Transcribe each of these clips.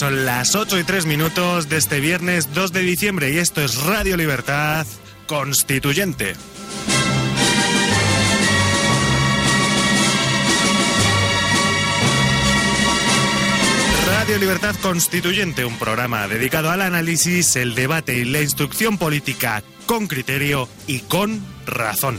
Son las 8 y 3 minutos de este viernes 2 de diciembre y esto es Radio Libertad Constituyente. Radio Libertad Constituyente, un programa dedicado al análisis, el debate y la instrucción política con criterio y con razón.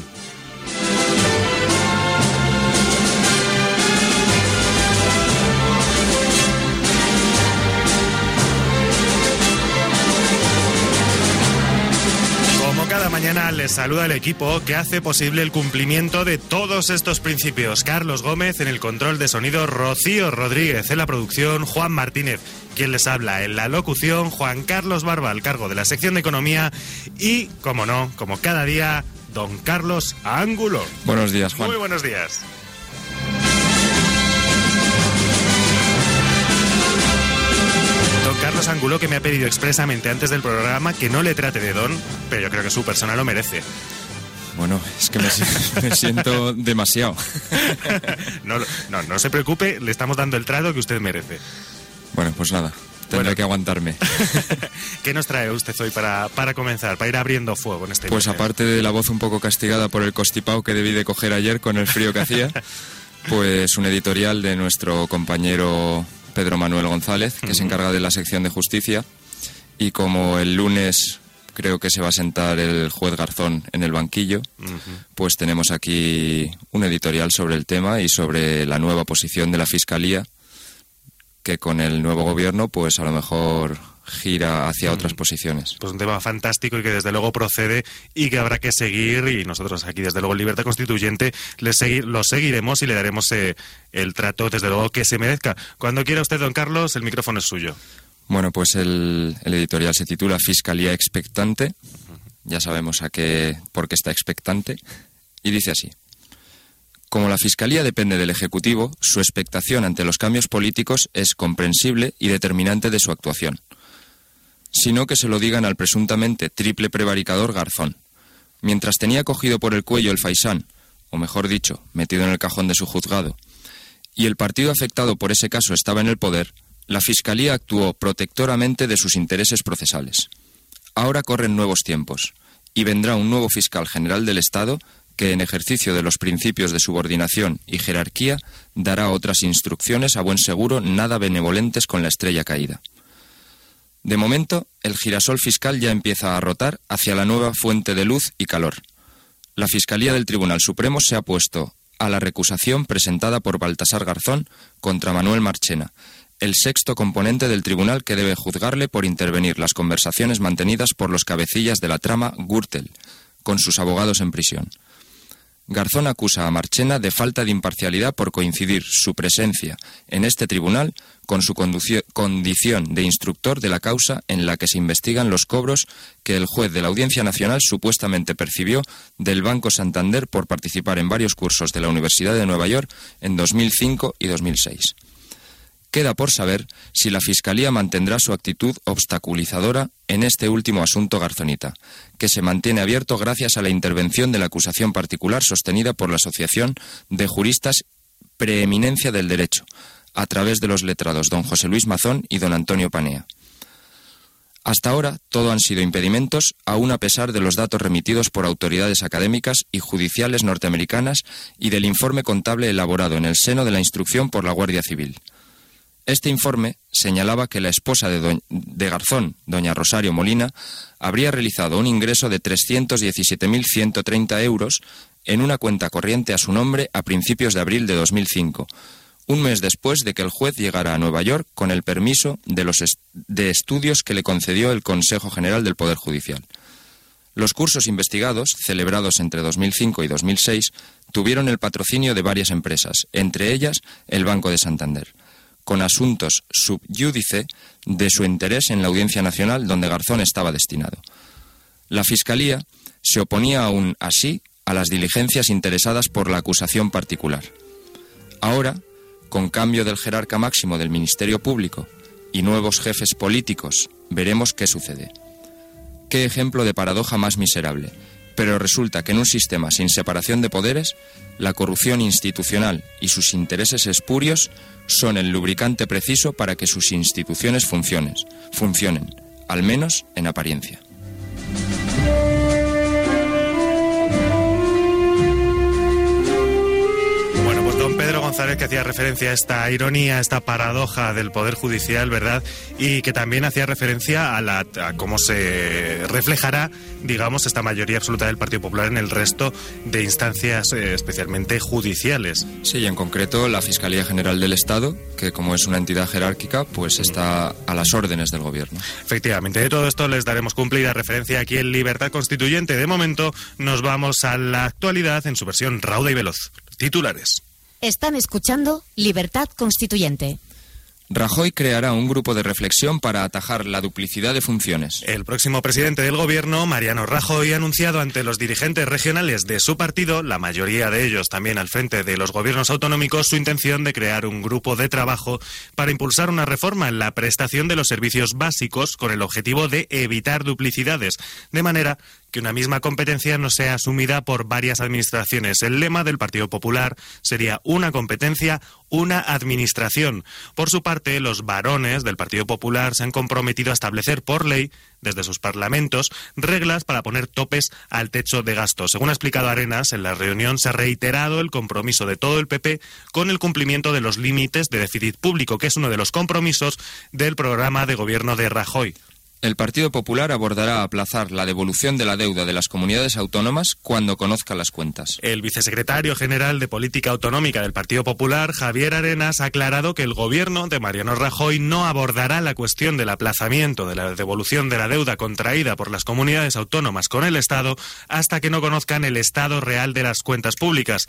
Les saluda el equipo que hace posible el cumplimiento de todos estos principios. Carlos Gómez en el control de sonido, Rocío Rodríguez en la producción, Juan Martínez quien les habla en la locución, Juan Carlos Barba al cargo de la sección de economía y, como no, como cada día, don Carlos Ángulo. Buenos días, Juan. Muy buenos días. Carlos Angulo que me ha pedido expresamente antes del programa que no le trate de don, pero yo creo que su persona lo merece. Bueno, es que me, si- me siento demasiado. No, no, no se preocupe, le estamos dando el trato que usted merece. Bueno, pues nada, tendré Bueno. que aguantarme. ¿Qué nos trae usted hoy para, para comenzar, para ir abriendo fuego en este Pues aparte de la voz un poco castigada por el constipado que debí de coger ayer con el frío que hacía, pues un editorial de nuestro compañero Pedro Manuel González, que se encarga de la sección de justicia. Y como el lunes creo que se va a sentar el juez Garzón en el banquillo, pues tenemos aquí un editorial sobre el tema y sobre la nueva posición de la Fiscalía, que con el nuevo gobierno, pues a lo mejor gira hacia otras posiciones. Pues un tema fantástico y que desde luego procede y que habrá que seguir y nosotros aquí desde luego en Libertad Constituyente le segui- lo seguiremos y le daremos eh, el trato desde luego que se merezca. Cuando quiera usted, don Carlos, el micrófono es suyo. Bueno, pues el, el editorial se titula Fiscalía expectante. Ya sabemos a qué, por qué está expectante. Y dice así. Como la Fiscalía depende del Ejecutivo, su expectación ante los cambios políticos es comprensible y determinante de su actuación. Sino que se lo digan al presuntamente triple prevaricador Garzón. Mientras tenía cogido por el cuello el faisán, o mejor dicho, metido en el cajón de su juzgado, y el partido afectado por ese caso estaba en el poder, la Fiscalía actuó protectoramente de sus intereses procesales. Ahora corren nuevos tiempos, y vendrá un nuevo fiscal general del Estado que, en ejercicio de los principios de subordinación y jerarquía, dará otras instrucciones a buen seguro nada benevolentes con la estrella caída. De momento, el girasol fiscal ya empieza a rotar hacia la nueva fuente de luz y calor. La Fiscalía del Tribunal Supremo se ha puesto a la recusación presentada por Baltasar Garzón contra Manuel Marchena, el sexto componente del tribunal que debe juzgarle por intervenir las conversaciones mantenidas por los cabecillas de la trama Gürtel, con sus abogados en prisión. Garzón acusa a Marchena de falta de imparcialidad por coincidir su presencia en este tribunal con su condición de instructor de la causa en la que se investigan los cobros que el juez de la Audiencia Nacional supuestamente percibió del Banco Santander por participar en varios cursos de la Universidad de Nueva York en 2005 y 2006. Queda por saber si la Fiscalía mantendrá su actitud obstaculizadora en este último asunto garzonita, que se mantiene abierto gracias a la intervención de la acusación particular sostenida por la Asociación de Juristas Preeminencia del Derecho, a través de los letrados don José Luis Mazón y don Antonio Panea. Hasta ahora, todo han sido impedimentos, aun a pesar de los datos remitidos por autoridades académicas y judiciales norteamericanas y del informe contable elaborado en el seno de la instrucción por la Guardia Civil. Este informe señalaba que la esposa de, Garzón, doña Rosario Molina, habría realizado un ingreso de 317.130 euros en una cuenta corriente a su nombre a principios de abril de 2005, un mes después de que el juez llegara a Nueva York con el permiso de los de estudios que le concedió el Consejo General del Poder Judicial. Los cursos investigados, celebrados entre 2005 y 2006, tuvieron el patrocinio de varias empresas, entre ellas el Banco de Santander con asuntos subyúdice de su interés en la Audiencia Nacional donde Garzón estaba destinado. La Fiscalía se oponía aún así a las diligencias interesadas por la acusación particular. Ahora, con cambio del jerarca máximo del Ministerio Público y nuevos jefes políticos, veremos qué sucede. Qué ejemplo de paradoja más miserable. Pero resulta que en un sistema sin separación de poderes, la corrupción institucional y sus intereses espurios son el lubricante preciso para que sus instituciones funcionen, funcionen, al menos en apariencia. González que hacía referencia a esta ironía, a esta paradoja del Poder Judicial, ¿verdad? Y que también hacía referencia a, la, cómo se reflejará, digamos, esta mayoría absoluta del Partido Popular en el resto de instancias, eh, especialmente judiciales. Sí, y en concreto la Fiscalía General del Estado, que como es una entidad jerárquica, pues está a las órdenes del Gobierno. Efectivamente, de todo esto les daremos cumplida referencia aquí en Libertad Constituyente. De momento nos vamos a la actualidad en su versión rauda y veloz. Titulares. Están escuchando Libertad Constituyente. Rajoy creará un grupo de reflexión para atajar la duplicidad de funciones. El próximo presidente del gobierno, Mariano Rajoy, ha anunciado ante los dirigentes regionales de su partido, la mayoría de ellos también al frente de los gobiernos autonómicos, su intención de crear un grupo de trabajo para impulsar una reforma en la prestación de los servicios básicos con el objetivo de evitar duplicidades, de manera que una misma competencia no sea asumida por varias administraciones. El lema del Partido Popular sería una competencia, una administración. Por su parte, los varones del Partido Popular se han comprometido a establecer por ley desde sus parlamentos reglas para poner topes al techo de gasto. Según ha explicado Arenas, en la reunión se ha reiterado el compromiso de todo el PP con el cumplimiento de los límites de déficit público, que es uno de los compromisos del programa de gobierno de Rajoy. El Partido Popular abordará aplazar la devolución de la deuda de las comunidades autónomas cuando conozca las cuentas. El vicesecretario general de Política Autonómica del Partido Popular, Javier Arenas, ha aclarado que el gobierno de Mariano Rajoy no abordará la cuestión del aplazamiento de la devolución de la deuda contraída por las comunidades autónomas con el Estado hasta que no conozcan el estado real de las cuentas públicas.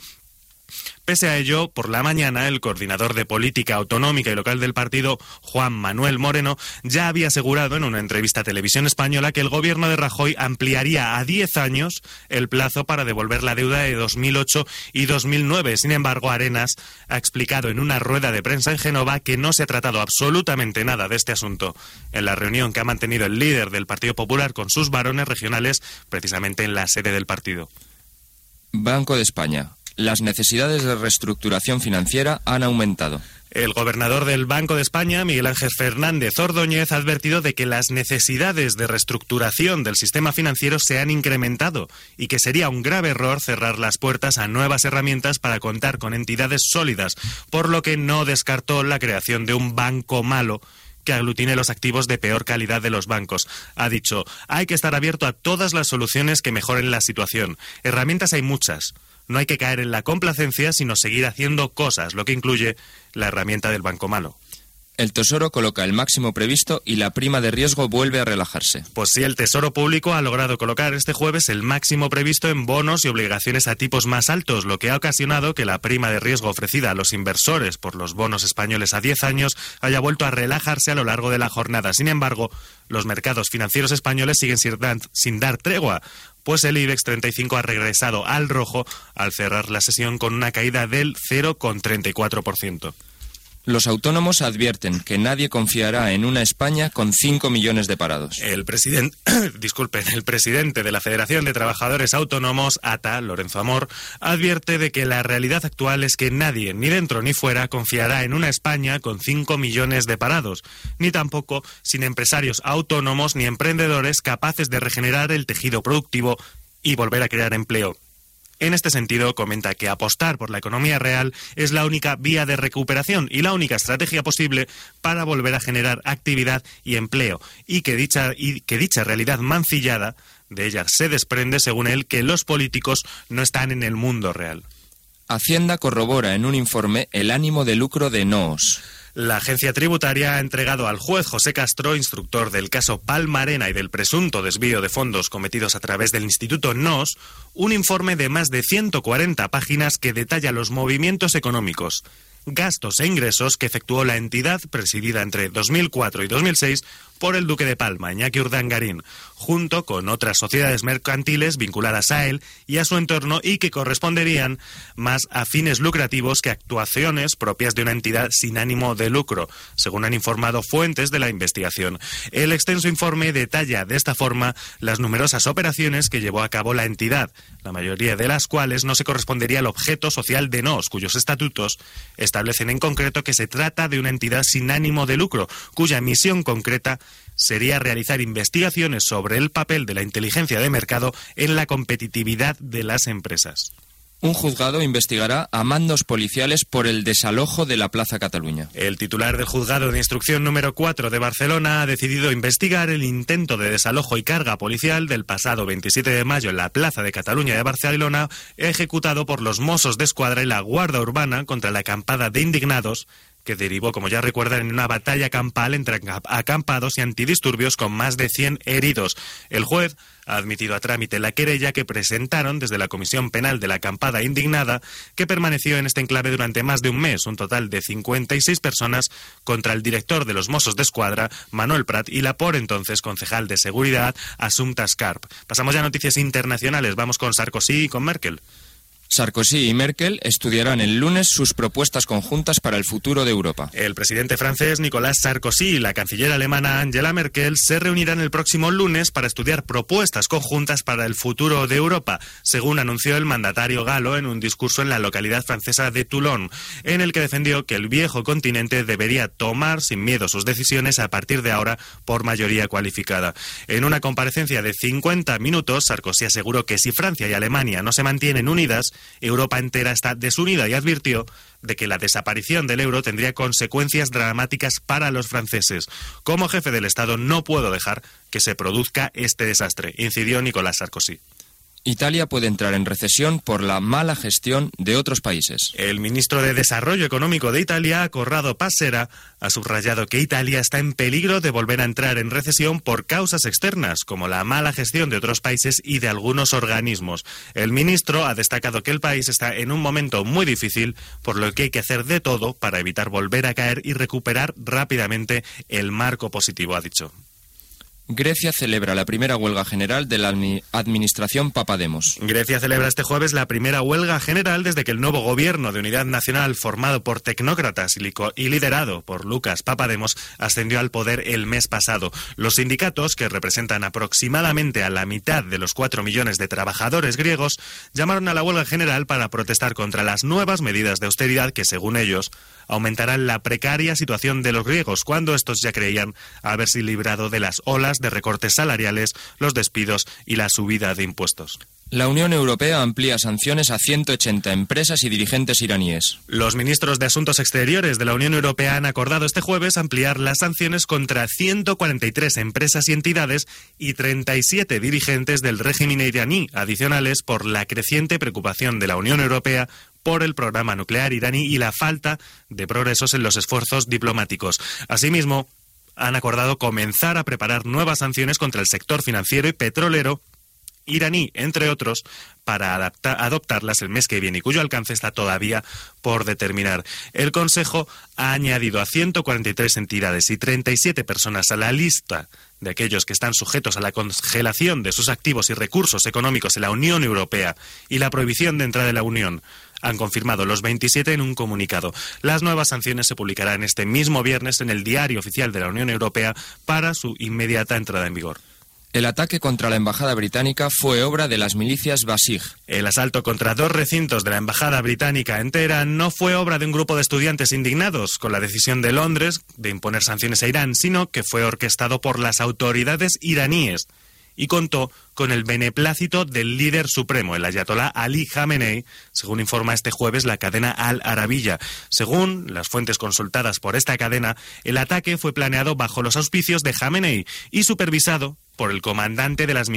Pese a ello, por la mañana, el coordinador de política autonómica y local del partido, Juan Manuel Moreno, ya había asegurado en una entrevista a Televisión Española que el gobierno de Rajoy ampliaría a 10 años el plazo para devolver la deuda de 2008 y 2009. Sin embargo, Arenas ha explicado en una rueda de prensa en Génova que no se ha tratado absolutamente nada de este asunto en la reunión que ha mantenido el líder del Partido Popular con sus varones regionales, precisamente en la sede del partido. Banco de España las necesidades de reestructuración financiera han aumentado. El gobernador del Banco de España, Miguel Ángel Fernández Ordóñez, ha advertido de que las necesidades de reestructuración del sistema financiero se han incrementado y que sería un grave error cerrar las puertas a nuevas herramientas para contar con entidades sólidas, por lo que no descartó la creación de un banco malo que aglutine los activos de peor calidad de los bancos. Ha dicho, hay que estar abierto a todas las soluciones que mejoren la situación. Herramientas hay muchas no hay que caer en la complacencia, sino seguir haciendo cosas, lo que incluye la herramienta del banco malo. El Tesoro coloca el máximo previsto y la prima de riesgo vuelve a relajarse. Pues sí, el Tesoro Público ha logrado colocar este jueves el máximo previsto en bonos y obligaciones a tipos más altos, lo que ha ocasionado que la prima de riesgo ofrecida a los inversores por los bonos españoles a 10 años haya vuelto a relajarse a lo largo de la jornada. Sin embargo, los mercados financieros españoles siguen sin dar tregua pues el IBEX 35 ha regresado al rojo al cerrar la sesión con una caída del 0,34%. Los autónomos advierten que nadie confiará en una España con 5 millones de parados. El presidente, disculpen, el presidente de la Federación de Trabajadores Autónomos, ATA, Lorenzo Amor, advierte de que la realidad actual es que nadie, ni dentro ni fuera, confiará en una España con 5 millones de parados, ni tampoco sin empresarios autónomos ni emprendedores capaces de regenerar el tejido productivo y volver a crear empleo. En este sentido, comenta que apostar por la economía real es la única vía de recuperación y la única estrategia posible para volver a generar actividad y empleo, y que dicha, que dicha realidad mancillada de ella se desprende, según él, que los políticos no están en el mundo real. Hacienda corrobora en un informe el ánimo de lucro de NOOS. La agencia tributaria ha entregado al juez José Castro, instructor del caso Palmarena y del presunto desvío de fondos cometidos a través del Instituto NOS, un informe de más de 140 páginas que detalla los movimientos económicos, gastos e ingresos que efectuó la entidad presidida entre 2004 y 2006 por el Duque de Palma, Iñaki Urdangarín, junto con otras sociedades mercantiles vinculadas a él y a su entorno y que corresponderían más a fines lucrativos que actuaciones propias de una entidad sin ánimo de lucro, según han informado fuentes de la investigación. El extenso informe detalla de esta forma las numerosas operaciones que llevó a cabo la entidad, la mayoría de las cuales no se correspondería al objeto social de NOS, cuyos estatutos establecen en concreto que se trata de una entidad sin ánimo de lucro, cuya misión concreta sería realizar investigaciones sobre el papel de la inteligencia de mercado en la competitividad de las empresas. Un juzgado investigará a mandos policiales por el desalojo de la Plaza Cataluña. El titular del juzgado de instrucción número 4 de Barcelona ha decidido investigar el intento de desalojo y carga policial del pasado 27 de mayo en la Plaza de Cataluña de Barcelona, ejecutado por los Mossos de Escuadra y la Guardia Urbana contra la acampada de indignados que derivó, como ya recuerdan, en una batalla campal entre acampados y antidisturbios con más de 100 heridos. El juez ha admitido a trámite la querella que presentaron desde la Comisión Penal de la Acampada Indignada, que permaneció en este enclave durante más de un mes, un total de 56 personas contra el director de los Mossos de Escuadra, Manuel Prat, y la por entonces concejal de Seguridad, Asunta Scarp. Pasamos ya a noticias internacionales. Vamos con Sarkozy y con Merkel. Sarkozy y Merkel estudiarán el lunes sus propuestas conjuntas para el futuro de Europa. El presidente francés Nicolas Sarkozy y la canciller alemana Angela Merkel se reunirán el próximo lunes para estudiar propuestas conjuntas para el futuro de Europa, según anunció el mandatario galo en un discurso en la localidad francesa de Toulon, en el que defendió que el viejo continente debería tomar sin miedo sus decisiones a partir de ahora por mayoría cualificada. En una comparecencia de 50 minutos, Sarkozy aseguró que si Francia y Alemania no se mantienen unidas, Europa entera está desunida y advirtió de que la desaparición del euro tendría consecuencias dramáticas para los franceses. Como jefe del Estado no puedo dejar que se produzca este desastre, incidió Nicolás Sarkozy. Italia puede entrar en recesión por la mala gestión de otros países. El ministro de Desarrollo Económico de Italia, Corrado Passera, ha subrayado que Italia está en peligro de volver a entrar en recesión por causas externas, como la mala gestión de otros países y de algunos organismos. El ministro ha destacado que el país está en un momento muy difícil, por lo que hay que hacer de todo para evitar volver a caer y recuperar rápidamente el marco positivo, ha dicho. Grecia celebra la primera huelga general de la administración Papademos. Grecia celebra este jueves la primera huelga general desde que el nuevo gobierno de unidad nacional formado por tecnócratas y liderado por Lucas Papademos ascendió al poder el mes pasado. Los sindicatos, que representan aproximadamente a la mitad de los cuatro millones de trabajadores griegos, llamaron a la huelga general para protestar contra las nuevas medidas de austeridad que, según ellos, aumentarán la precaria situación de los griegos cuando estos ya creían haberse librado de las olas de recortes salariales, los despidos y la subida de impuestos. La Unión Europea amplía sanciones a 180 empresas y dirigentes iraníes. Los ministros de Asuntos Exteriores de la Unión Europea han acordado este jueves ampliar las sanciones contra 143 empresas y entidades y 37 dirigentes del régimen iraní, adicionales por la creciente preocupación de la Unión Europea por el programa nuclear iraní y la falta de progresos en los esfuerzos diplomáticos. Asimismo, han acordado comenzar a preparar nuevas sanciones contra el sector financiero y petrolero iraní, entre otros, para adoptarlas el mes que viene y cuyo alcance está todavía por determinar. El Consejo ha añadido a 143 entidades y 37 personas a la lista de aquellos que están sujetos a la congelación de sus activos y recursos económicos en la Unión Europea y la prohibición de entrada en la Unión han confirmado los 27 en un comunicado. Las nuevas sanciones se publicarán este mismo viernes en el Diario Oficial de la Unión Europea para su inmediata entrada en vigor. El ataque contra la embajada británica fue obra de las milicias Basij. El asalto contra dos recintos de la embajada británica en Teherán no fue obra de un grupo de estudiantes indignados con la decisión de Londres de imponer sanciones a Irán, sino que fue orquestado por las autoridades iraníes y contó con el beneplácito del líder supremo, el ayatolá Ali Khamenei, según informa este jueves la cadena Al Arabiya. Según las fuentes consultadas por esta cadena, el ataque fue planeado bajo los auspicios de Khamenei y supervisado por el comandante de las,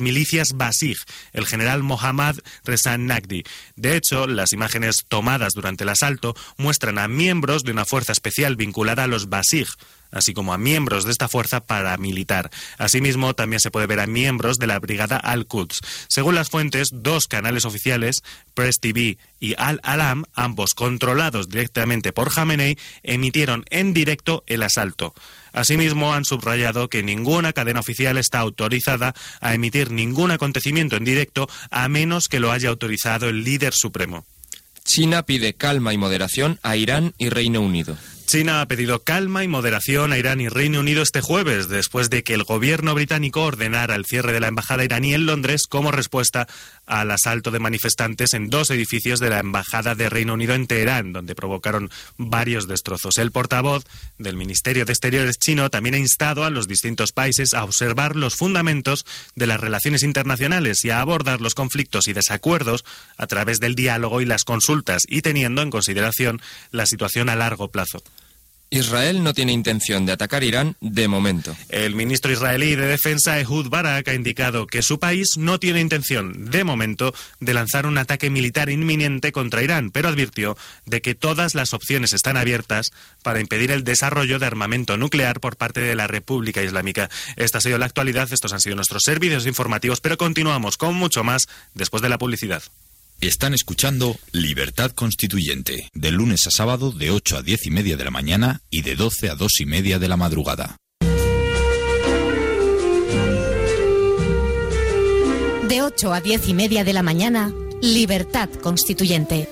milicias Basij, el general Mohammad Reza Nagdi. De hecho, las imágenes tomadas durante el asalto muestran a miembros de una fuerza especial vinculada a los Basij, así como a miembros de esta fuerza paramilitar. Asimismo, también se puede ver a miembros de la brigada Al-Quds. Según las fuentes, dos canales oficiales, Press TV y Al-Alam, ambos controlados directamente por Khamenei, emitieron en directo el asalto. Asimismo, han subrayado que ninguna cadena oficial está autorizada a emitir ningún acontecimiento en directo a menos que lo haya autorizado el líder supremo. China pide calma y moderación a Irán y Reino Unido. China ha pedido calma y moderación a Irán y Reino Unido este jueves, después de que el gobierno británico ordenara el cierre de la embajada iraní en Londres como respuesta al asalto de manifestantes en dos edificios de la embajada de Reino Unido en Teherán, donde provocaron varios destrozos. El portavoz del Ministerio de Exteriores chino también ha instado a los distintos países a observar los fundamentos de las relaciones internacionales y a abordar los conflictos y desacuerdos a través del diálogo y las consultas, y teniendo en consideración la situación a largo plazo. Israel no tiene intención de atacar Irán de momento. El ministro israelí de Defensa, Ehud Barak, ha indicado que su país no tiene intención, de momento, de lanzar un ataque militar inminente contra Irán, pero advirtió de que todas las opciones están abiertas para impedir el desarrollo de armamento nuclear por parte de la República Islámica. Esta ha sido la actualidad, estos han sido nuestros servicios informativos, pero continuamos con mucho más después de la publicidad. Están escuchando Libertad Constituyente, de lunes a sábado de 8 a 10 y media de la mañana y de 12 a 2 y media de la madrugada. De 8 a 10 y media de la mañana, Libertad Constituyente.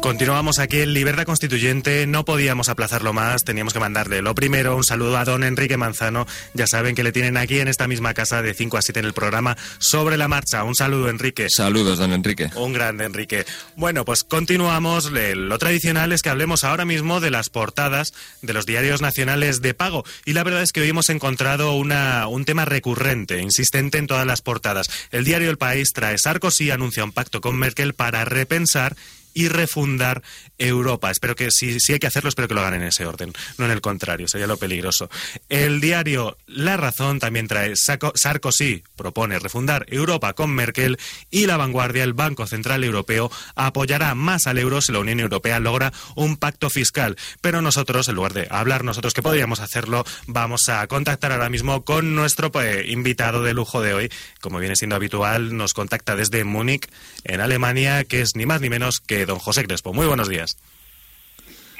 Continuamos aquí en Libertad Constituyente, no podíamos aplazarlo más, teníamos que mandarle lo primero un saludo a don Enrique Manzano, ya saben que le tienen aquí en esta misma casa de 5 a 7 en el programa Sobre la Marcha. Un saludo Enrique. Saludos don Enrique. Un grande Enrique. Bueno, pues continuamos, lo tradicional es que hablemos ahora mismo de las portadas de los diarios nacionales de pago y la verdad es que hoy hemos encontrado una, un tema recurrente, insistente en todas las portadas. El diario El País trae Sarkozy anuncia un pacto con Merkel para repensar y refundar Europa. Espero que, si, si hay que hacerlo, espero que lo hagan en ese orden, no en el contrario, sería lo peligroso. El diario La Razón también trae Sarkozy propone refundar Europa con Merkel y La Vanguardia, el Banco Central Europeo, apoyará más al euro si la Unión Europea logra un pacto fiscal. Pero nosotros, en lugar de hablar nosotros que podríamos hacerlo, vamos a contactar ahora mismo con nuestro pues, invitado de lujo de hoy. Como viene siendo habitual, nos contacta desde Múnich, en Alemania, que es ni más ni menos que don José Crespo. Muy buenos días.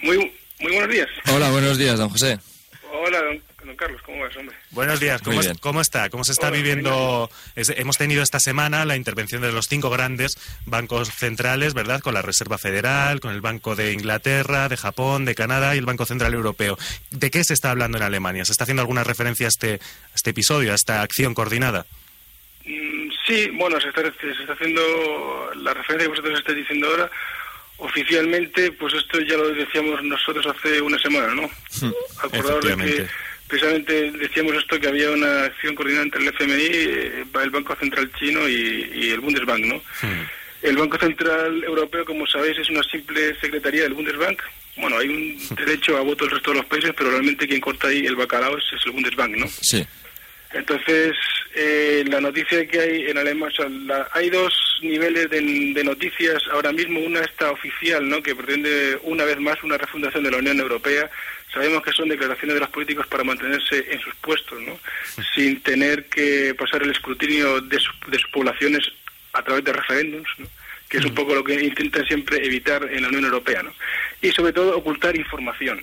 Muy, muy buenos días. Hola, buenos días, don José. Hola, don, Carlos, ¿cómo vas, hombre? Buenos días, ¿cómo, ¿cómo está? ¿Cómo se está viviendo? hemos tenido esta semana la intervención de los cinco grandes bancos centrales, ¿verdad? Con la Reserva Federal, con el Banco de Inglaterra, de Japón, de Canadá y el Banco Central Europeo. ¿De qué se está hablando en Alemania? ¿Se está haciendo alguna referencia a este, este episodio, a esta acción coordinada? Mm, sí, bueno, se está, se está haciendo la referencia que vosotros estáis diciendo ahora oficialmente, pues esto ya lo decíamos nosotros hace una semana, ¿no? Hmm, Acordados de que precisamente decíamos esto, que había una acción coordinada entre el FMI, eh, el Banco Central Chino y, el Bundesbank, ¿no? Hmm. El Banco Central Europeo, como sabéis, es una simple secretaría del Bundesbank. Bueno, hay un hmm. derecho a voto del resto de los países, pero realmente quien corta ahí el bacalao es, el Bundesbank, ¿no? Sí. Entonces, eh, la noticia que hay en Alemania, hay dos niveles de, noticias ahora mismo. Una está oficial, ¿no? que pretende una vez más una refundación de la Unión Europea. Sabemos que son declaraciones de los políticos para mantenerse en sus puestos, ¿no? sin tener que pasar el escrutinio de, de sus poblaciones a través de referéndums, ¿no? que es un poco lo que intentan siempre evitar en la Unión Europea. ¿no? Y sobre todo ocultar información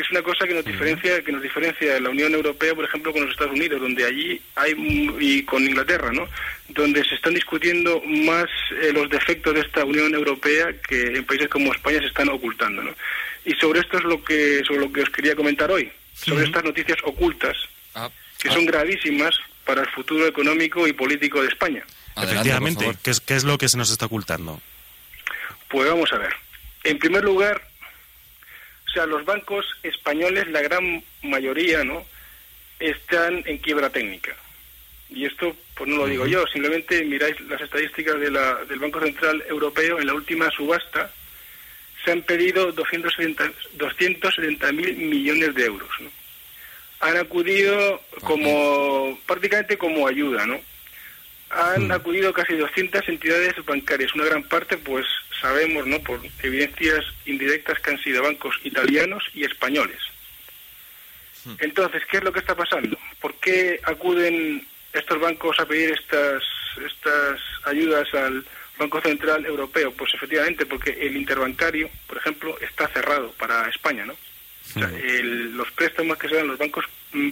que es una cosa que nos diferencia que nos diferencia de la Unión Europea, por ejemplo, con los Estados Unidos, donde allí hay y con Inglaterra, ¿no? Donde se están discutiendo más eh, los defectos de esta Unión Europea que en países como España se están ocultando, ¿no? Y sobre esto es lo que sobre lo que os quería comentar hoy, sobre estas noticias ocultas ah, que son ah. gravísimas para el futuro económico y político de España. Efectivamente, ¿qué es, ¿qué es lo que se nos está ocultando? Pues vamos a ver. En primer lugar, o sea, los bancos españoles, la gran mayoría, ¿no? Están en quiebra técnica. Y esto, pues no lo digo yo, simplemente miráis las estadísticas de la, del Banco Central Europeo en la última subasta, se han pedido 270 mil millones de euros. ¿no? Han acudido como prácticamente como ayuda, ¿no? Han mm. acudido casi 200 entidades bancarias, una gran parte, pues sabemos, ¿no? Por evidencias indirectas que han sido bancos italianos y españoles. Mm. Entonces, ¿qué es lo que está pasando? ¿Por qué acuden estos bancos a pedir estas estas ayudas al Banco Central Europeo? Pues efectivamente, porque el interbancario, por ejemplo, está cerrado para España, ¿no? Mm. los préstamos que se dan los bancos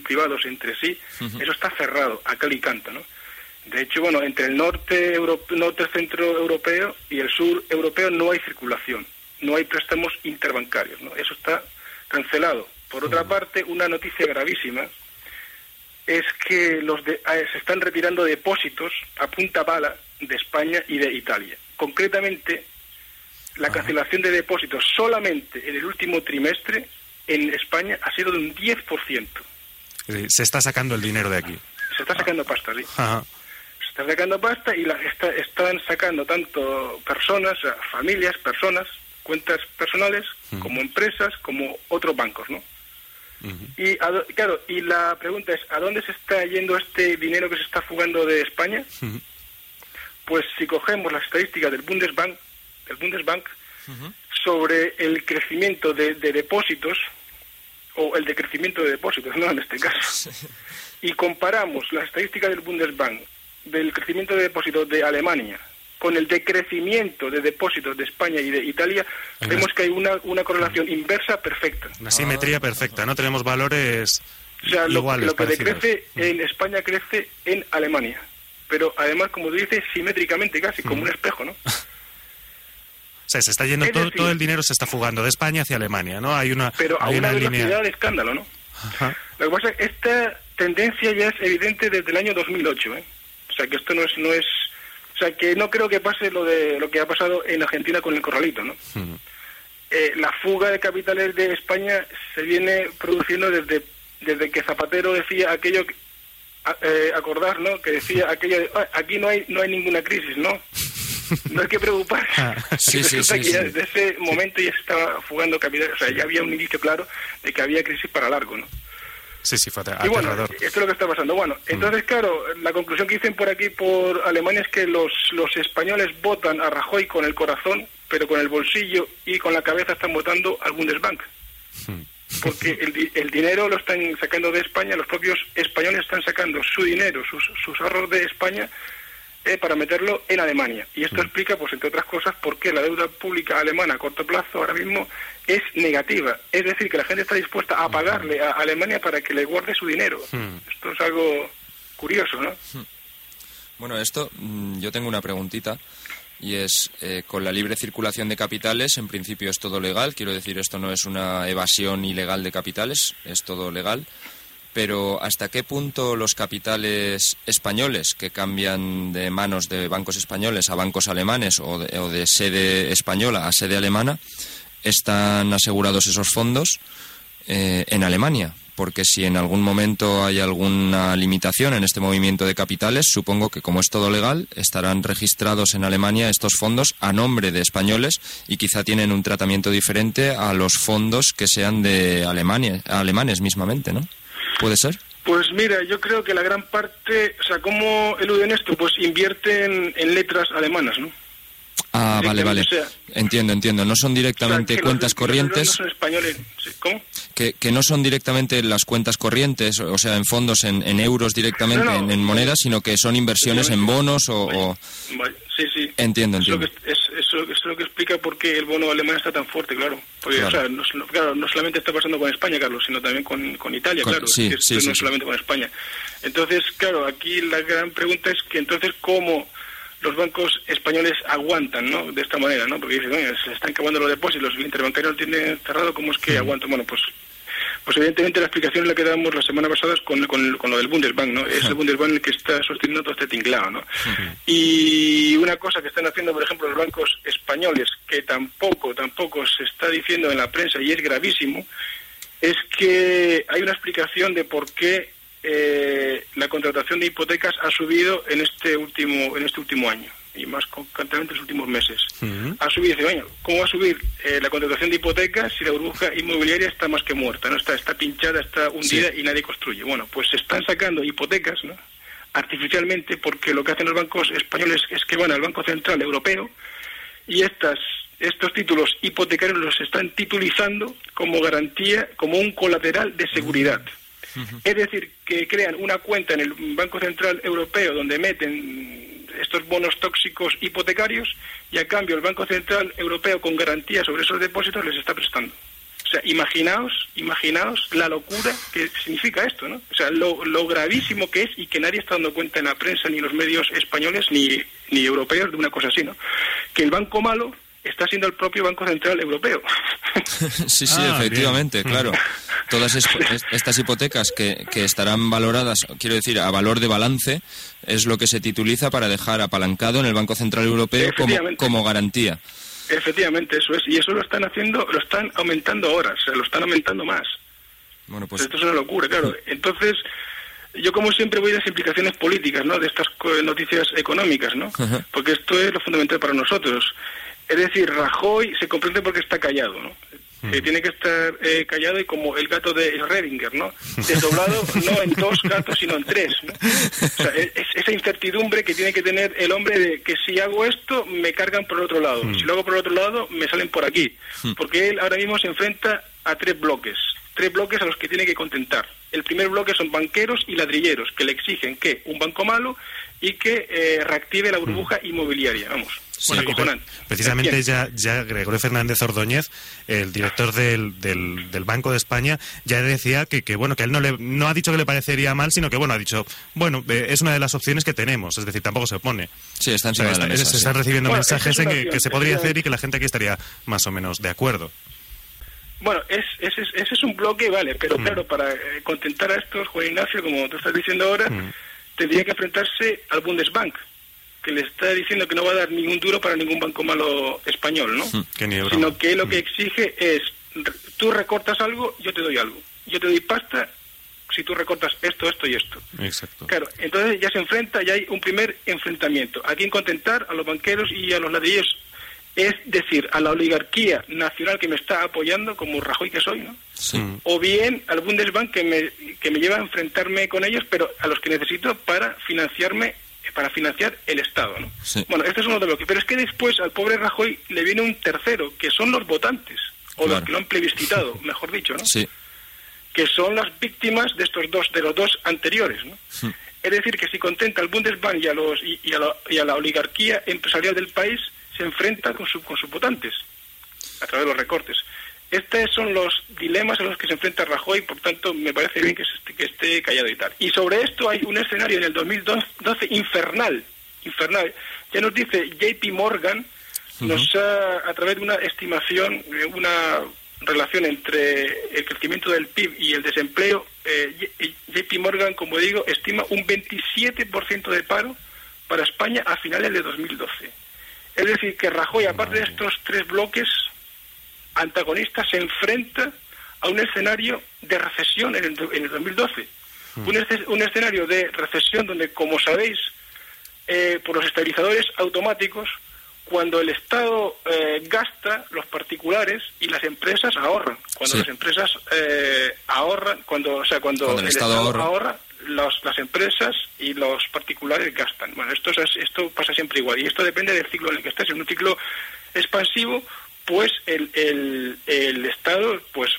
privados entre sí, eso está cerrado a cal y canto, ¿no? De hecho, bueno, entre el norte, norte centro europeo y el sur europeo no hay circulación, no hay préstamos interbancarios, ¿no? Eso está cancelado. Por otra parte, una noticia gravísima es que los ah, se están retirando depósitos a punta bala de España y de Italia. Concretamente, la cancelación de depósitos solamente en el último trimestre en España ha sido de un 10%. Se está sacando el dinero de aquí. Se está sacando pasta, ¿sí? Están sacando pasta y la, están sacando tanto personas, familias, personas, cuentas personales, como empresas, como otros bancos, ¿no? Y claro, y la pregunta es, ¿a dónde se está yendo este dinero que se está fugando de España? Pues si cogemos las estadísticas del Bundesbank, del Bundesbank sobre el crecimiento de, de, depósitos, o el decrecimiento de depósitos, no en este caso, y comparamos las estadísticas del Bundesbank del crecimiento de depósitos de Alemania con el decrecimiento de depósitos de España y de Italia, vemos que hay una, una correlación inversa perfecta. Una simetría perfecta, ¿no? Tenemos valores o sea, lo, lo que decrece en España crece en Alemania. Pero además, como dices, simétricamente casi, como un espejo, ¿no? o sea, se está yendo, todo, todo el dinero se está fugando de España hacia Alemania, ¿no? Hay una, pero a una, velocidad de escándalo, ¿no? Lo que pasa es que esta tendencia ya es evidente desde el año 2008, ¿eh? Sea que esto no es no es o sea que no creo que pase lo de lo que ha pasado en Argentina con el corralito no eh, la fuga de capitales de España se viene produciendo desde desde que Zapatero decía aquello eh, acordar no que decía aquello de, ah, aquí no hay no hay ninguna crisis no no hay que preocuparse ah, sí, sí, sí, desde ese momento ya se estaba fugando capitales o sea ya había un indicio claro de que había crisis para largo no Sí, sí, fue Y bueno, esto es lo que está pasando. Bueno, mm. entonces, claro, la conclusión que dicen por aquí, por Alemania, es que los, los españoles votan a Rajoy con el corazón, pero con el bolsillo y con la cabeza están votando al Bundesbank. Mm. Porque el, el dinero lo están sacando de España, los propios españoles están sacando su dinero, sus, sus ahorros de España eh, para meterlo en Alemania. Y esto mm. explica, pues entre otras cosas, por qué la deuda pública alemana a corto plazo ahora mismo es negativa. Es decir, que la gente está dispuesta a pagarle a Alemania para que le guarde su dinero. Hmm. Esto es algo curioso, ¿no? Hmm. Bueno, esto mm, yo tengo una preguntita y es eh, con la libre circulación de capitales en principio es todo legal quiero decir esto no es una evasión ilegal de capitales es todo legal pero hasta qué punto los capitales españoles que cambian de manos de bancos españoles a bancos alemanes o de sede española a sede alemana están asegurados esos fondos eh, en Alemania, porque si en algún momento hay alguna limitación en este movimiento de capitales, supongo que como es todo legal, estarán registrados en Alemania estos fondos a nombre de españoles y quizá tienen un tratamiento diferente a los fondos que sean de alemanes mismamente, ¿no? ¿Puede ser? Pues mira, yo creo que la gran parte, o sea, ¿cómo eluden esto? Pues invierten en letras alemanas, ¿no? Ah, vale, vale. entiendo, entiendo. No son directamente cuentas corrientes. No son españoles. ¿Cómo? Que, que, no son directamente las cuentas corrientes, o sea, en fondos, en, en euros directamente, en, monedas, sino que son inversiones en bonos o. Sí, sí. Entiendo, entiendo. Es, eso, es lo que explica por qué el bono alemán está tan fuerte, claro. Porque, O sea, no, claro, no solamente está pasando con España, Carlos, sino también con, con Italia, claro. Sí, sí, no solamente con España. Entonces, claro, aquí la gran pregunta es que entonces, ¿cómo los bancos españoles aguantan, ¿no? De esta manera, ¿no? Porque dicen, oye, se están acabando los depósitos, los interbancarios lo tienen cerrado, ¿cómo es que aguantan? Bueno, pues pues evidentemente la explicación es la que damos la semana pasada es con, con, lo del Bundesbank, ¿no? Es el Bundesbank el que está sosteniendo todo este tinglado, ¿no? Y una cosa que están haciendo, por ejemplo, los bancos españoles, que tampoco, tampoco se está diciendo en la prensa y es gravísimo, es que hay una explicación de por qué eh, la contratación de hipotecas ha subido en este último en este último año y más concretamente en los últimos meses. Ha subido, dice, ¿cómo va a subir eh, la contratación de hipotecas si la burbuja inmobiliaria está más que muerta? no Está, está pinchada, está hundida y nadie construye. Bueno, pues se están sacando hipotecas ¿no? artificialmente porque lo que hacen los bancos españoles es que van al Banco Central Europeo y estas estos títulos hipotecarios los están titulizando como garantía, como un colateral de seguridad. Es decir, que crean una cuenta en el Banco Central Europeo donde meten estos bonos tóxicos hipotecarios y a cambio el Banco Central Europeo con garantía sobre esos depósitos les está prestando. O sea, imaginaos, imaginaos la locura que significa esto, ¿no? O sea, lo, lo gravísimo que es y que nadie está dando cuenta en la prensa ni en los medios españoles ni, ni europeos de una cosa así, ¿no? Que el banco malo está siendo el propio Banco Central Europeo. sí, sí, ah, efectivamente, claro. Todas estas hipotecas que, que, estarán valoradas, quiero decir, a valor de balance, es lo que se tituliza para dejar apalancado en el Banco Central Europeo como, como garantía. Efectivamente, eso es. Y eso lo están haciendo, lo están aumentando ahora, o sea, lo están aumentando más. Bueno, pues... Esto es una locura, claro. Entonces, yo como siempre voy a las implicaciones políticas, ¿no? De estas noticias económicas, ¿no? Porque esto es lo fundamental para nosotros. Es decir, Rajoy se comprende porque está callado, ¿no? Mm. tiene que estar eh, callado y como el gato de Schrödinger, ¿no? Desdoblado no en dos gatos, sino en tres, ¿no? O sea, es, esa incertidumbre que tiene que tener el hombre de que si hago esto, me cargan por el otro lado. Mm. Si lo hago por el otro lado, me salen por aquí. Mm. Porque él ahora mismo se enfrenta a tres bloques. Tres bloques a los que tiene que contentar. El primer bloque son banqueros y ladrilleros, que le exigen que un banco malo y que eh, reactive la burbuja inmobiliaria. Vamos bueno, precisamente ya, ya Gregorio Fernández Ordóñez, el director del, del, Banco de España, ya decía que, que, bueno que él no le no ha dicho que le parecería mal, sino que bueno ha dicho bueno eh, es una de las opciones que tenemos, es decir tampoco se opone. Sí, están Se están recibiendo mensajes en que, se podría hacer y que la gente aquí estaría más o menos de acuerdo. Bueno, es, ese, ese es un bloque, vale, pero mm. claro, para eh, contentar a estos, Juan Ignacio, como tú estás diciendo ahora, mm. tendría que enfrentarse al Bundesbank, que le está diciendo que no va a dar ningún duro para ningún banco malo español, ¿no? Hmm, Sino que lo que hmm. exige es, tú recortas algo, yo te doy algo. Yo te doy pasta si tú recortas esto, esto y esto. Exacto. Claro, entonces ya se enfrenta, ya hay un primer enfrentamiento. ¿A quién contentar? A los banqueros y a los ladrillos. Es decir, a la oligarquía nacional que me está apoyando, como Rajoy que soy, ¿no? Sí. O bien al Bundesbank que me, que me lleva a enfrentarme con ellos, pero a los que necesito para financiarme para financiar el Estado. ¿no? Bueno, este es uno de los que... Pero es que después al pobre Rajoy le viene un tercero, que son los votantes, o los que lo han plebiscitado, mejor dicho, ¿no? Sí. Que son las víctimas de estos dos, de los dos anteriores, ¿no? Es decir, que si contenta al Bundesbank y a, los, y, a la, y a la oligarquía empresarial del país, se enfrenta con, su, con sus votantes a través de los recortes. Estos son los dilemas a los que se enfrenta Rajoy, por tanto, me parece bien que, esté, que esté callado y tal. Y sobre esto hay un escenario en el 2012 infernal, infernal. Ya nos dice JP Morgan, nos a través de una estimación, una relación entre el crecimiento del PIB y el desempleo, eh, JP Morgan, como digo, estima un 27% de paro para España a finales de 2012. Es decir, que Rajoy, aparte de estos tres bloques, antagonista se enfrenta a un escenario de recesión en el, 2012. Hmm. Un, escenario de recesión donde, como sabéis, eh, por los estabilizadores automáticos, cuando el Estado eh, gasta, los particulares y las empresas ahorran. Cuando las empresas eh, ahorran, cuando, o sea, cuando, el, Estado, ahorra, las empresas y los particulares gastan. Bueno, esto, es, esto pasa siempre igual. Y esto depende del ciclo en el que estés. En un ciclo expansivo, pues el, el, el Estado, pues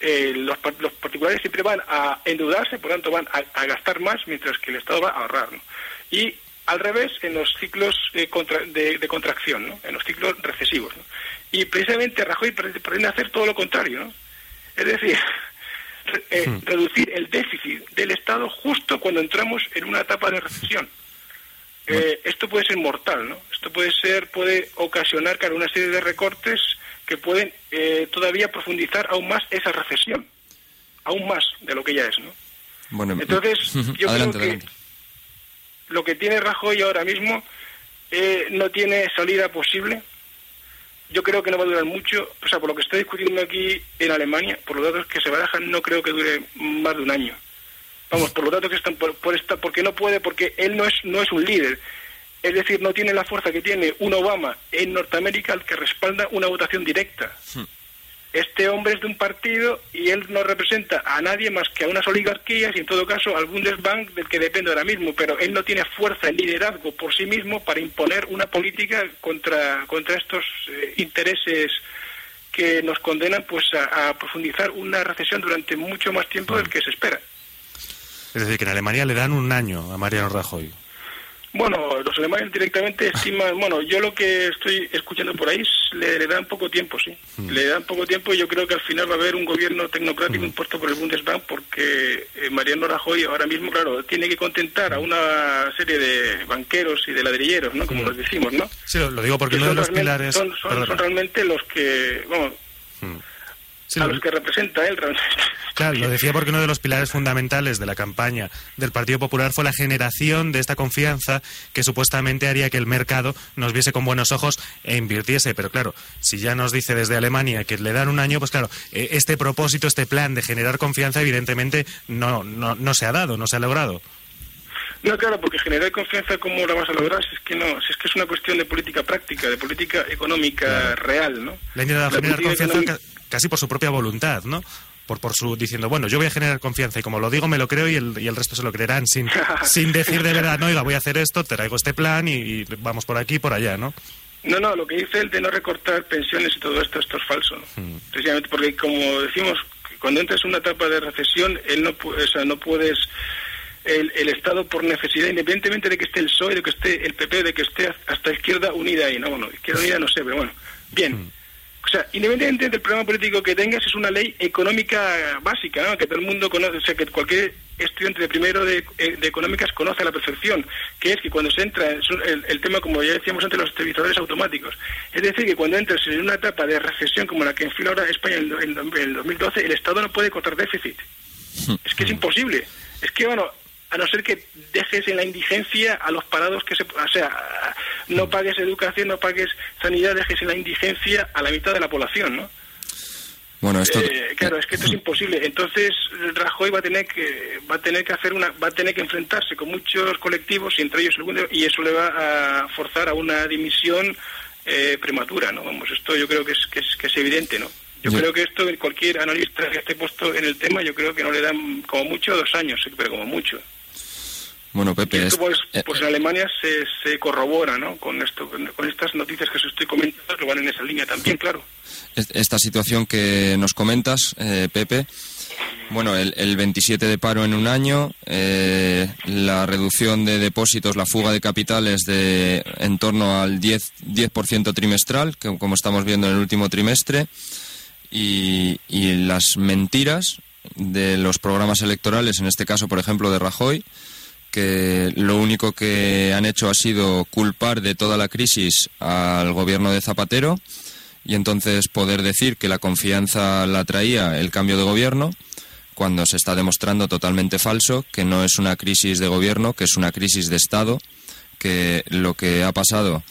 eh, los, los, particulares siempre van a endeudarse, por tanto van a, gastar más, mientras que el Estado va a ahorrar. Y al revés en los ciclos de, contracción, ¿no? en los ciclos recesivos. Y precisamente Rajoy pretende hacer todo lo contrario. Es decir, eh, hmm. reducir el déficit del Estado justo cuando entramos en una etapa de recesión. Eh, esto puede ser mortal, ¿no? Esto puede ser, puede ocasionar claro, una serie de recortes que pueden eh, todavía profundizar aún más esa recesión, aún más de lo que ya es, ¿no? Bueno, Entonces, yo creo que lo que tiene Rajoy ahora mismo eh, no tiene salida posible. Yo creo que no va a durar mucho. O sea, por lo que estoy discutiendo aquí en Alemania, por los datos que se barajan, no creo que dure más de un año. Vamos, por los datos que están por, por esta, porque no puede, porque él no es no es un líder. Es decir, no tiene la fuerza que tiene un Obama en Norteamérica al que respalda una votación directa. Hmm. Este hombre es de un partido y él no representa a nadie más que a unas oligarquías y en todo caso al Bundesbank del que depende ahora mismo, pero él no tiene fuerza en liderazgo por sí mismo para imponer una política contra, contra estos eh, intereses que nos condenan pues a, profundizar una recesión durante mucho más tiempo del que se espera. Es decir, que en Alemania le dan un año a Mariano Rajoy. Bueno, los alemanes directamente estiman, bueno, yo lo que estoy escuchando por ahí le, dan poco tiempo, sí. Mm. Le dan poco tiempo y yo creo que al final va a haber un gobierno tecnocrático mm. impuesto por el Bundesbank porque eh, Mariano Rajoy ahora mismo, claro, tiene que contentar a una serie de banqueros y de ladrilleros, ¿no? Como mm. los decimos, ¿no? Sí, lo, digo porque uno de los pilares... Son, realmente los que, vamos a los que representa él realmente. Claro, lo decía porque uno de los pilares fundamentales de la campaña del Partido Popular fue la generación de esta confianza que supuestamente haría que el mercado nos viese con buenos ojos e invirtiese. Pero claro, si ya nos dice desde Alemania que le dan un año, pues claro, eh, este propósito, este plan de generar confianza, evidentemente no, no, no se ha dado, no se ha logrado. No, claro, porque generar confianza, ¿cómo la vas a lograr? Si es que no, si es que es una cuestión de política práctica, de política económica real, ¿no? La generar confianza casi por su propia voluntad, ¿no? Por, por su diciendo, bueno, yo voy a generar confianza y como lo digo me lo creo y el, y el resto se lo creerán sin, sin decir de verdad, no, oiga, voy a hacer esto, te traigo este plan y, vamos por aquí y por allá, ¿no? No, no, lo que dice él de no recortar pensiones y todo esto, esto es falso. Hmm. Precisamente porque, como decimos, cuando entras en una etapa de recesión, él no, o sea, no puedes el, el, Estado por necesidad, independientemente de que esté el PSOE, de que esté el PP, de que esté hasta Izquierda Unida ahí, no, bueno, Izquierda Unida no sé, pero bueno, bien. O sea, independientemente del programa político que tengas, es una ley económica básica, ¿no? que todo el mundo conoce, o sea, que cualquier estudiante de primero de, eh, económicas conoce a la perfección, que es que cuando se entra, el, el tema, como ya decíamos antes, los televisores automáticos. Es decir, que cuando entras en una etapa de recesión como la que enfila ahora España en, el 2012, el Estado no puede cortar déficit. Hmm. Es que es imposible. Es que, bueno, a no ser que dejes en la indigencia a los parados que se... O sea, no pagues educación, no pagues sanidad, dejes en la indigencia a la mitad de la población, ¿no? Bueno, esto... Eh, claro, es que esto es imposible. Entonces Rajoy va a tener que va a tener que hacer una va a tener que enfrentarse con muchos colectivos y entre ellos el y eso le va a forzar a una dimisión eh, prematura, ¿no? Vamos, esto yo creo que es que es, que es evidente, ¿no? Yo, creo que esto cualquier analista que esté puesto en el tema, yo creo que no le dan como mucho dos años, pero como mucho. Bueno, Pepe, pues, eh, pues, en Alemania se, se corrobora, ¿no? Con esto, con estas noticias que os estoy comentando, que van en esa línea también, claro. Esta situación que nos comentas, eh, Pepe, bueno, el, 27 de paro en un año, eh, la reducción de depósitos, la fuga de capitales de en torno al 10%, 10 trimestral, que, como estamos viendo en el último trimestre, y, y las mentiras de los programas electorales, en este caso, por ejemplo, de Rajoy, que lo único que han hecho ha sido culpar de toda la crisis al gobierno de Zapatero y entonces poder decir que la confianza la traía el cambio de gobierno cuando se está demostrando totalmente falso que no es una crisis de gobierno, que es una crisis de Estado, que lo que ha pasado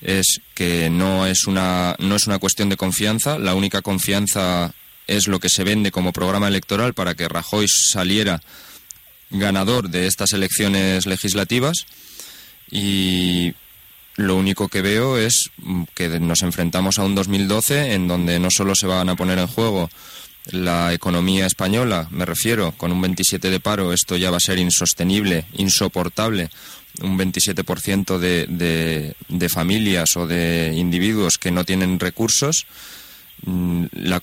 es que no es una no es una cuestión de confianza, la única confianza es lo que se vende como programa electoral para que Rajoy saliera ganador de estas elecciones legislativas y lo único que veo es que nos enfrentamos a un 2012 en donde no solo se van a poner en juego la economía española, me refiero, con un 27 de paro, esto ya va a ser insostenible, insoportable. Un 27% de, de, de familias o de individuos que no tienen recursos Mm, la,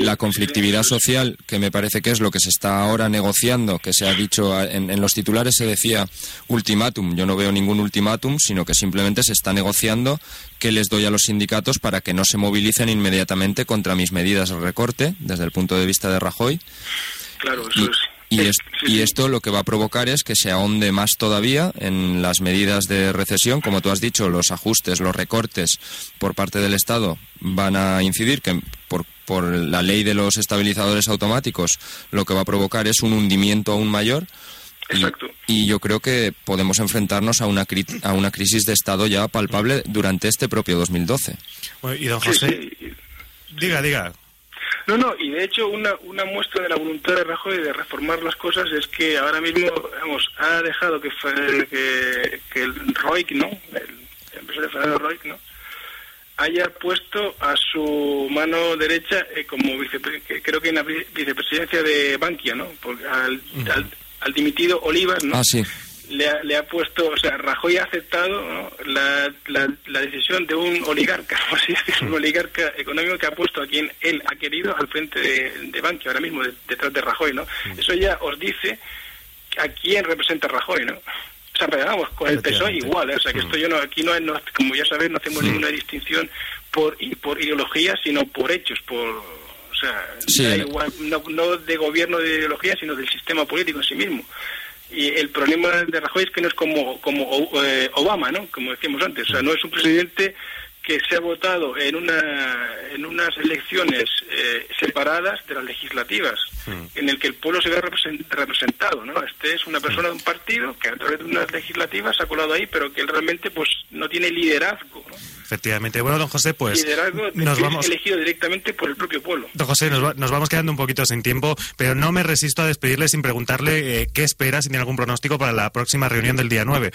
la conflictividad social, que me parece que es lo que se está ahora negociando, que se ha dicho en, los titulares se decía ultimátum. Yo no veo ningún ultimátum, sino que simplemente se está negociando qué les doy a los sindicatos para que no se movilicen inmediatamente contra mis medidas de recorte desde el punto de vista de Rajoy. Claro, eso es y, esto lo que va a provocar es que se ahonde más todavía en las medidas de recesión. Como tú has dicho, los ajustes, los recortes por parte del Estado van a incidir que por, por la ley de los estabilizadores automáticos lo que va a provocar es un hundimiento aún mayor. Exacto. Y, yo creo que podemos enfrentarnos a una, a una crisis de Estado ya palpable durante este propio 2012. y don José, diga, diga. No, no, y de hecho una, una muestra de la voluntad de Rajoy de reformar las cosas es que ahora mismo, vamos, ha dejado que, que, que el ROIC, ¿no? El, empresario Fernando ROIC, ¿no? haya puesto a su mano derecha eh, como creo que en la vicepresidencia de Bankia, ¿no? Porque al, al, dimitido Olivas, ¿no? Ah, sí le ha, le ha puesto, o sea, Rajoy ha aceptado la, la, decisión de un oligarca, así un oligarca económico que ha puesto a quien él ha querido al frente de, de Bankia, ahora mismo detrás de Rajoy, ¿no? Eso ya os dice a quién representa Rajoy, ¿no? O sea, pero vamos, con el PSOE igual, ¿eh? o sea, que esto yo no, aquí no, no como ya sabéis, no hacemos ninguna distinción por, por ideología, sino por hechos, por, o sea, igual, no, no de gobierno de ideología, sino del sistema político en sí mismo. Y el problema de Rajoy es que no es como, como eh, Obama, ¿no? Como decíamos antes. O sea, no es un presidente que se ha votado en, una, en unas elecciones eh, separadas de las legislativas, en el que el pueblo se ve representado, ¿no? Este es una persona de un partido que a través de unas legislativas se ha colado ahí, pero que él realmente pues no tiene liderazgo, ¿no? Efectivamente. Bueno, don José, pues nos vamos elegido directamente por el propio pueblo. Don José, nos, vamos quedando un poquito sin tiempo, pero no me resisto a despedirle sin preguntarle eh, qué espera, si tiene algún pronóstico para la próxima reunión del día 9.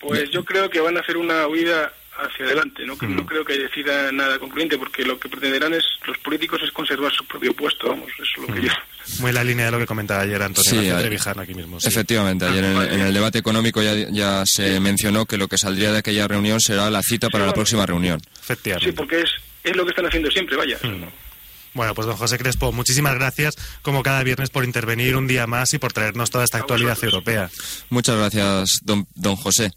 Pues yo creo que van a hacer una huida hacia adelante. No, no creo que decida nada concluyente, porque lo que pretenderán es los políticos es conservar su propio puesto. Vamos, eso es lo que yo. Muy la línea de lo que comentaba ayer Antonio sí, aquí mismo. Efectivamente, ayer en el, debate económico ya, ya se mencionó que lo que saldría de aquella reunión será la cita para la próxima reunión. Efectivamente. Sí, porque es, es lo que están haciendo siempre, vaya. Bueno, pues don José Crespo, muchísimas gracias como cada viernes por intervenir un día más y por traernos toda esta actualidad europea. Muchas gracias, don, don José.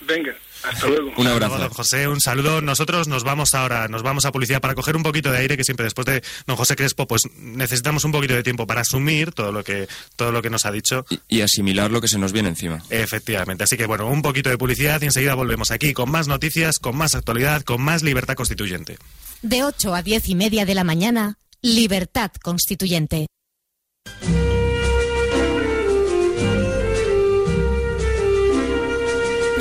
Venga. Hasta luego. Un abrazo. Don José, un saludo. Nosotros nos vamos ahora, nos vamos a publicidad para coger un poquito de aire, que siempre después de don José Crespo, pues necesitamos un poquito de tiempo para asumir todo lo que, todo lo que nos ha dicho. Y, asimilar lo que se nos viene encima. Efectivamente. Así que bueno, un poquito de publicidad y enseguida volvemos aquí con más noticias, con más actualidad, con más libertad constituyente. De 8 a 10 y media de la mañana, Libertad Constituyente.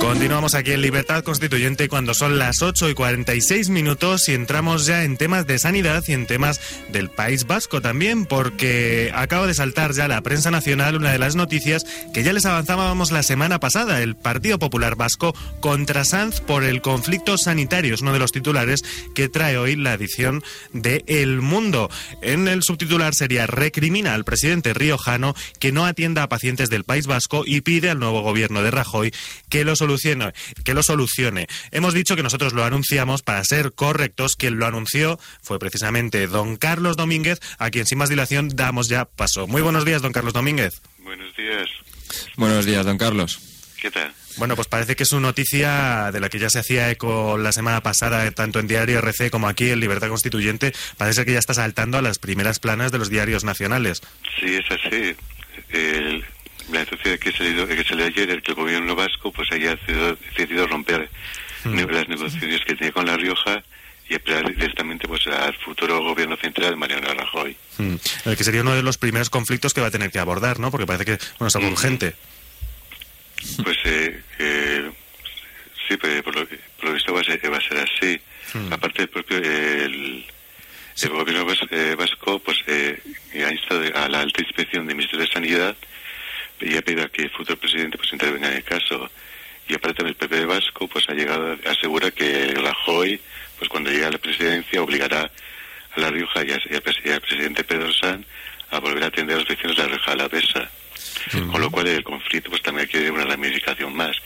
Continuamos aquí en Libertad Constituyente cuando son las 8 y 46 minutos y entramos ya en temas de sanidad y en temas del País Vasco también, porque acaba de saltar ya la prensa nacional una de las noticias que ya les avanzábamos la semana pasada. El Partido Popular Vasco contra Sanz por el conflicto sanitario es uno de los titulares que trae hoy la edición de El Mundo. En el subtitular sería recrimina al presidente riojano que no atienda a pacientes del País Vasco y pide al nuevo gobierno de Rajoy que lo solucione que lo solucione. Hemos dicho que nosotros lo anunciamos para ser correctos. Quien lo anunció fue precisamente don Carlos Domínguez, a quien sin más dilación damos ya paso. Muy buenos días, don Carlos Domínguez. Buenos días. Buenos días, don Carlos. ¿Qué tal? Bueno, pues parece que es una noticia de la que ya se hacía eco la semana pasada, tanto en Diario RC como aquí en Libertad Constituyente. Parece que ya está saltando a las primeras planas de los diarios nacionales. Sí, es así. El, la noticia que que salió ayer es que el gobierno vasco pues haya decidido, romper mm. las negociaciones que tenía con La Rioja y esperar directamente pues al futuro gobierno central de Mariano Rajoy. Mm. El que sería uno de los primeros conflictos que va a tener que abordar, ¿no? Porque parece que bueno, es algo mm. urgente. Pues eh, eh, sí, pero por lo, por lo visto va a ser, va a ser así. Aparte, el propio el, el gobierno eh, vasco pues eh, ha instado a la alta inspección del Ministerio de Sanidad y ha pedido a que el futuro presidente pues intervenga en el caso. Y aparte el PP de Vasco pues ha llegado, asegura que Rajoy, pues cuando llegue a la presidencia obligará a La Rioja y, al presidente Pedro San a volver a atender a los vecinos de La Rioja a la Besa. Con lo cual el conflicto pues también hay una ramificación más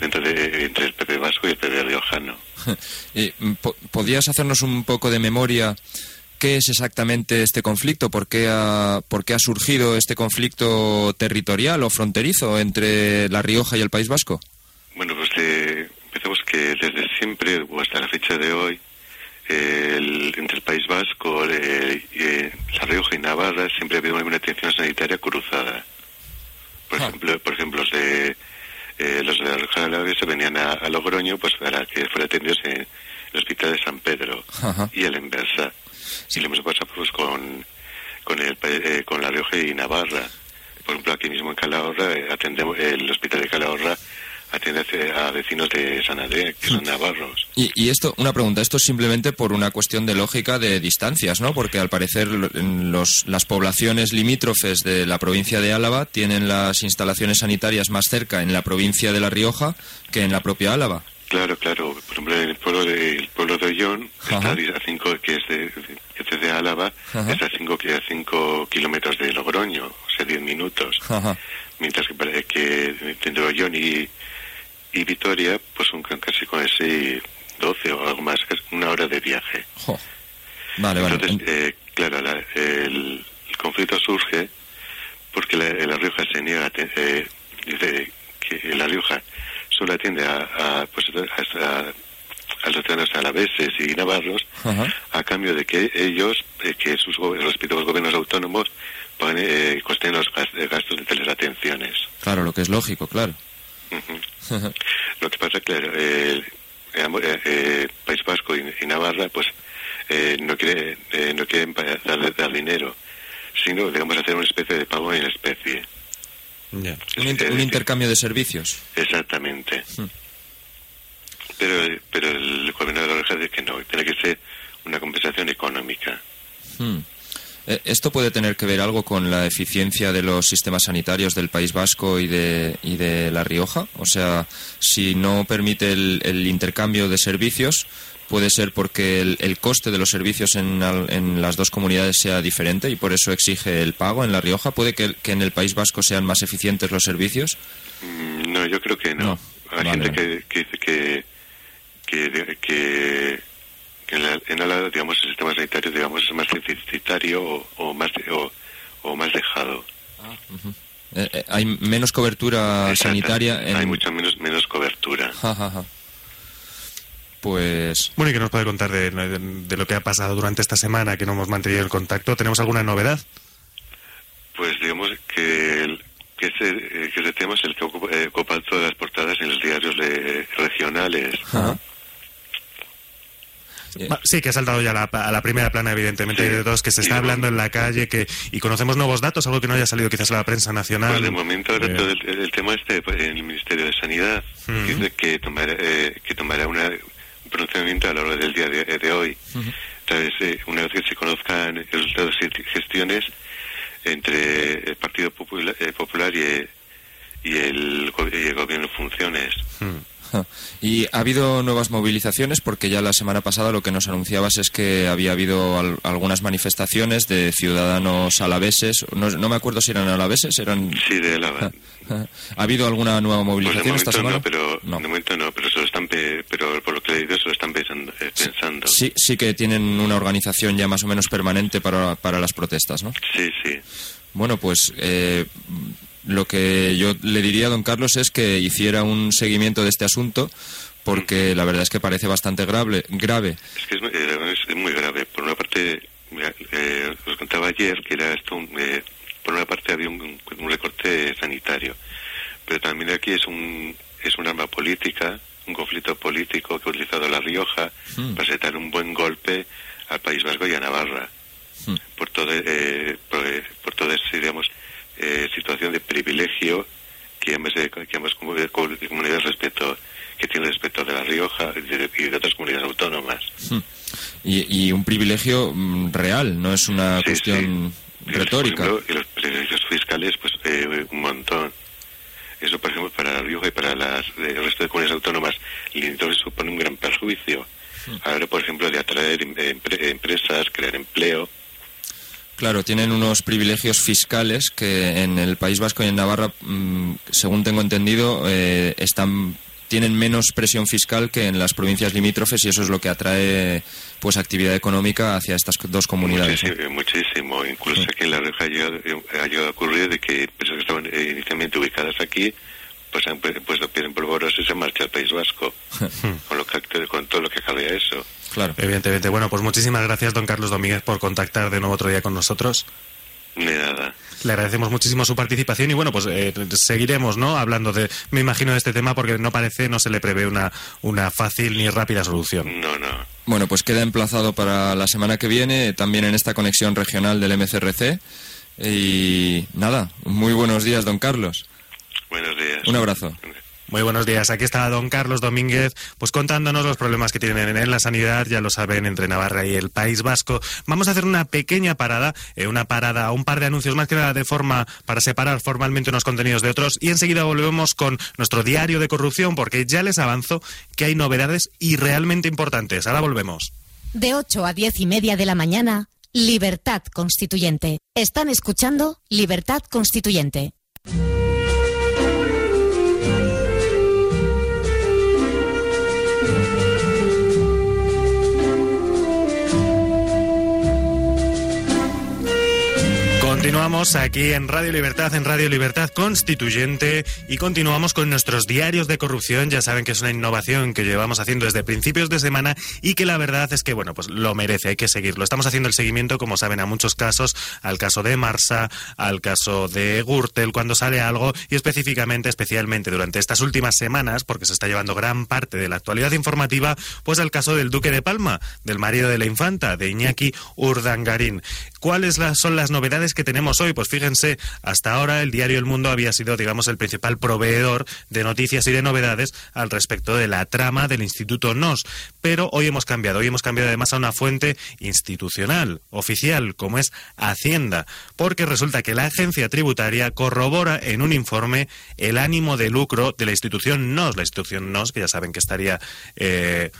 dentro de, entre el PP vasco y el PP riojano. ¿Podrías hacernos un poco de memoria qué es exactamente este conflicto? ¿Por qué ha, por qué ha surgido este conflicto territorial o fronterizo entre La Rioja y el País Vasco? Bueno, pues eh, empezamos que desde siempre o hasta la fecha de hoy entre el País Vasco, eh, eh, La Rioja y Navarra siempre ha habido una atención sanitaria cruzada. Por ah. ejemplo, por ejemplo, los de eh, los de la Rioja de la se venían a, Logroño pues para que fuera atendidos en el Hospital de San Pedro y el inversa. Y lo hemos pasado pues con con el eh, con La Rioja y Navarra. Por ejemplo, aquí mismo en Calahorra eh, atendemos el Hospital de Calahorra atiende a vecinos de Sanadé, que son navarros. Y, esto, una pregunta, esto es simplemente por una cuestión de lógica de distancias, ¿no? Porque al parecer los, las poblaciones limítrofes de la provincia de Álava tienen las instalaciones sanitarias más cerca en la provincia de La Rioja que en la propia Álava. Claro, claro. Por ejemplo, el pueblo de, el pueblo de Ollón, está a cinco, que es de, que de Álava, está a 5 cinco kilómetros de Logroño, o sea, 10 minutos. Mientras que, que entre Ollón y, y Vitoria, pues son casi con ese 12 o algo más, una hora de viaje. Vale, Entonces, Eh, claro, el, conflicto surge porque la, Rioja se niega, eh, dice que La Rioja solo atiende a, pues, a, a los ciudadanos alaveses y navarros a cambio de que ellos, eh, que sus los respectivos gobiernos autónomos, paguen, eh, costen los gastos de teleatenciones. Claro, lo que es lógico, claro. Lo que pasa, claro, el eh, eh, País Vasco y, Navarra, pues eh, no quiere, no quieren dar dinero, sino, digamos, hacer una especie de pago en especie. Un, intercambio de servicios. Exactamente. Hmm. Pero, pero el gobierno de la Oreja dice que no, tiene que ser una compensación económica. Hmm. Eh, ¿Esto puede tener que ver algo con la eficiencia de los sistemas sanitarios del País Vasco y de, y de La Rioja? O sea, si no permite el, intercambio de servicios, puede ser porque el, coste de los servicios en, en, las dos comunidades sea diferente y por eso exige el pago en La Rioja. ¿Puede que, en el País Vasco sean más eficientes los servicios? Mm, no, yo creo que no. Hay gente que, que, que, que que en la, digamos, el sistema sanitario, digamos, es más deficitario o, más, o, más dejado. Ah, eh, eh, hay menos cobertura sanitaria. Hay mucha menos, menos cobertura. Pues... Bueno, ¿y qué nos puede contar de, de, lo que ha pasado durante esta semana, que no hemos mantenido el contacto? ¿Tenemos alguna novedad? Pues digamos que, el, que, ese, eh, que ese tema es el que ocupa, todas las portadas en los diarios regionales. Sí, que ha saltado ya a la primera plana, evidentemente, de dos, que se está hablando en la calle que y conocemos nuevos datos, algo que no haya salido quizás a la prensa nacional. Pues de momento ahora todo el, tema este pues, en el Ministerio de Sanidad, que tomará, eh, que tomará una, un pronunciamiento a lo largo del día de, hoy. Entonces, eh, una vez que se conozcan los resultados y gestiones entre el Partido Popular, eh, Popular y, y, el, y el Gobierno en funciones. Y ha habido nuevas movilizaciones porque ya la semana pasada lo que nos anunciabas es que había habido algunas manifestaciones de ciudadanos alaveses. No, me acuerdo si eran alaveses, eran... Sí, de Álava. ¿Ha habido alguna nueva pues movilización esta semana? No, pero de momento no, pero, están pero por lo que he leído se lo están eh, pensando. Sí, sí que tienen una organización ya más o menos permanente para, para las protestas, ¿no? Sí, sí. Bueno, pues eh, lo que yo le diría a don Carlos es que hiciera un seguimiento de este asunto porque la verdad es que parece bastante grave. grave. Es que es, eh, muy grave. Por una parte, eh, os contaba ayer que era esto, eh, por una parte había un, recorte sanitario, pero también aquí es un, es un arma política, un conflicto político que ha utilizado La Rioja hmm. para setar un buen golpe al País Vasco y a Navarra. Hmm. Por todo, eh, por, por todo ese, digamos, eh, situación de privilegio que ambas, de, que ambas comunidades respecto que tiene respecto de La Rioja y de, otras comunidades autónomas. Hmm. Y, un privilegio mm, real, no es una cuestión retórica. y los privilegios fiscales, pues eh, un montón. Eso, por ejemplo, para La Rioja y para las, el resto de comunidades autónomas limítrofes supone un gran perjuicio. Hmm. Ahora, por ejemplo, de atraer empresas, crear empleo. Claro, tienen unos privilegios fiscales que en el País Vasco y en Navarra, mm, según tengo entendido, eh, están tienen menos presión fiscal que en las provincias limítrofes y eso es lo que atrae pues actividad económica hacia estas dos comunidades. Muchísimo, muchísimo. incluso aquí en La Rioja ha llegado, a ocurrir de que personas que estaban eh, inicialmente ubicadas aquí pues han puesto pie en polvorosa y se marcha al País Vasco con, lo que, con todo lo que cabía eso. Claro. Evidentemente. Bueno, pues muchísimas gracias, don Carlos Domínguez, por contactar de nuevo otro día con nosotros. De nada. Le agradecemos muchísimo su participación y bueno, pues eh, seguiremos, ¿no? Hablando de, me imagino, de este tema porque no parece, no se le prevé una, una fácil ni rápida solución. No, no. Bueno, pues queda emplazado para la semana que viene, también en esta conexión regional del MCRC. Y nada, muy buenos días, don Carlos. Buenos días. Un abrazo. Muy buenos días. Aquí está don Carlos Domínguez, pues contándonos los problemas que tienen en la sanidad, ya lo saben, entre Navarra y el País Vasco. Vamos a hacer una pequeña parada, eh, una parada, un par de anuncios más que nada de forma para separar formalmente unos contenidos de otros y enseguida volvemos con nuestro diario de corrupción porque ya les avanzo que hay novedades y realmente importantes. Ahora volvemos. De 8 a 10 y media de la mañana, Libertad Constituyente. Están escuchando Libertad Constituyente. Continuamos aquí en Radio Libertad, en Radio Libertad Constituyente y continuamos con nuestros diarios de corrupción. Ya saben que es una innovación que llevamos haciendo desde principios de semana y que la verdad es que, bueno, pues lo merece, hay que seguirlo. Estamos haciendo el seguimiento, como saben, a muchos casos, al caso de Marsa, al caso de Gürtel, cuando sale algo y específicamente, especialmente durante estas últimas semanas, porque se está llevando gran parte de la actualidad informativa, pues al caso del Duque de Palma, del marido de la infanta, de Iñaki Urdangarín. ¿Cuáles son las novedades que tenemos hoy? Pues fíjense, hasta ahora el diario El Mundo había sido, digamos, el principal proveedor de noticias y de novedades al respecto de la trama del Instituto NOS. Pero hoy hemos cambiado, hoy hemos cambiado además a una fuente institucional, oficial, como es Hacienda, porque resulta que la agencia tributaria corrobora en un informe el ánimo de lucro de la institución NOS, la institución NOS, que ya saben que estaría... Eh,